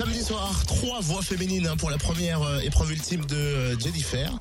Samedi soir, trois voix féminines hein, pour la première euh, épreuve ultime de euh, Jennifer,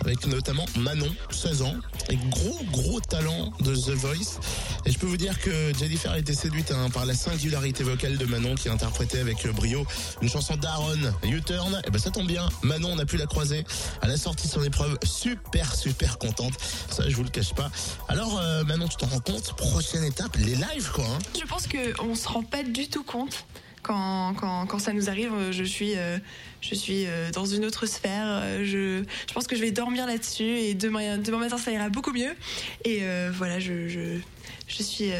avec notamment Manon, 16 ans, et gros gros talent de The Voice. Et je peux vous dire que Jennifer a été séduite hein, par la singularité vocale de Manon qui interprétait avec euh, brio une chanson d'Aaron, U-Turn. Et ben ça tombe bien, Manon on a pu la croiser à la sortie de son épreuve, super super contente. Ça je vous le cache pas. Alors Manon, tu t'en rends compte? Prochaine étape, les lives quoi. Hein Je pense qu'on se rend pas du tout compte quand, quand, quand ça nous arrive. euh, Je suis, euh, je suis euh, dans une autre sphère. Je, je pense que je vais dormir là-dessus et demain, demain matin ça ira beaucoup mieux. Et voilà, je, je, je suis,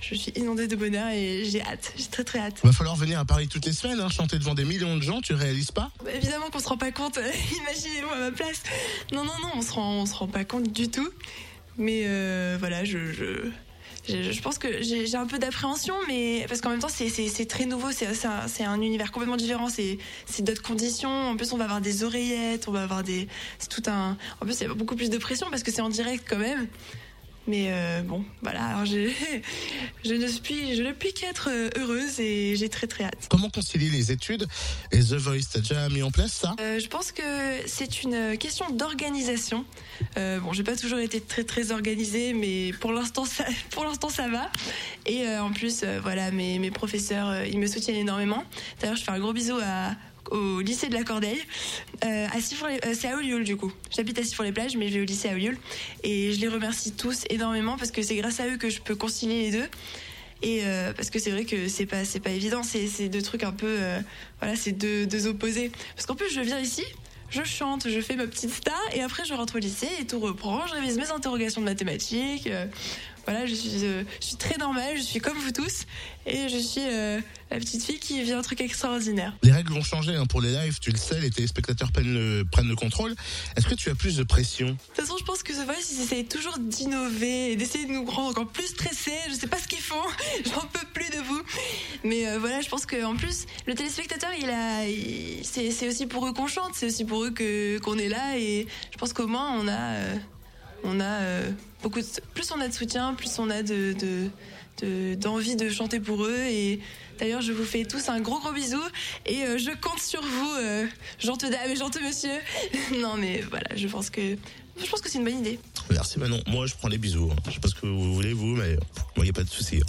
je suis inondée de bonheur et j'ai hâte. J'ai très très hâte. Va falloir venir à Paris toutes les semaines, hein, chanter devant des millions de gens, tu réalises pas? Bah, Évidemment qu'on se rend pas compte. Imaginez-vous à ma place. Non, non, non, on se rend, on se rend pas compte du tout. Mais euh, voilà, je, je, je, je pense que j'ai un peu d'appréhension, mais parce qu'en même temps, c'est- très nouveau. C'est un, un univers complètement différent. C'est d'autres conditions. En plus, on va avoir des oreillettes, on va avoir des. C'est tout un. En plus, il y a beaucoup plus de pression parce que c'est en direct quand même. Mais euh, bon, voilà. Alors, je ne suis, je ne puis qu'être euh, heureuse et j'ai très très hâte. Comment concilier les études et The Voice? T'as déjà mis en place ça? Euh, je pense que c'est une question d'organisation. Euh, bon, j'ai pas toujours été très très organisée, mais pour l'instant ça, pour l'instant ça va. Et en plus, voilà, mes, mes professeurs, ils me soutiennent énormément. D'ailleurs, je fais un gros bisou à au lycée de la Cordeille, euh, euh, c'est à Olioul du coup. J'habite à Sifour-les-Plages, mais je vais au lycée à Olioul. Et je les remercie tous énormément parce que c'est grâce à eux que je peux concilier les deux. Et euh, parce que c'est vrai que c'est pas pas évident, c'est c'est deux trucs un peu euh, voilà, c'est deux, deux opposés. Parce qu'en plus je viens ici, je chante, je fais ma petite star et après je rentre au lycée et tout reprend, je révise mes interrogations de mathématiques. euh, voilà, je suis euh, je suis très normale, je suis comme vous tous et je suis euh, la petite fille qui vit un truc extraordinaire. Les règles vont changer hein, pour les lives, tu le sais, les téléspectateurs prennent le, prennent le contrôle. Est-ce que tu as plus de pression? De toute façon, je pense que The Voice, ils essayent toujours d'innover et d'essayer de nous rendre encore plus stressés. Je sais pas ce qu'ils font, j'en peux plus de vous. Mais euh, voilà, je pense qu'en plus, le téléspectateur, il a, c'est aussi pour eux qu'on chante, c'est aussi pour eux que qu'on est là. Et je pense qu'au moins, on a, euh, on a euh, beaucoup. Plus on a de soutien, plus on a de, de de- d'envie de, chanter pour eux et d'ailleurs je vous fais tous un gros gros bisou et je compte sur vous gentille dame et gentille monsieur non mais voilà je pense que je pense que c'est une bonne idée Merci Manon, moi je prends les bisous. hein. Je sais pas ce que vous voulez vous, mais moi il n'y a pas de souci.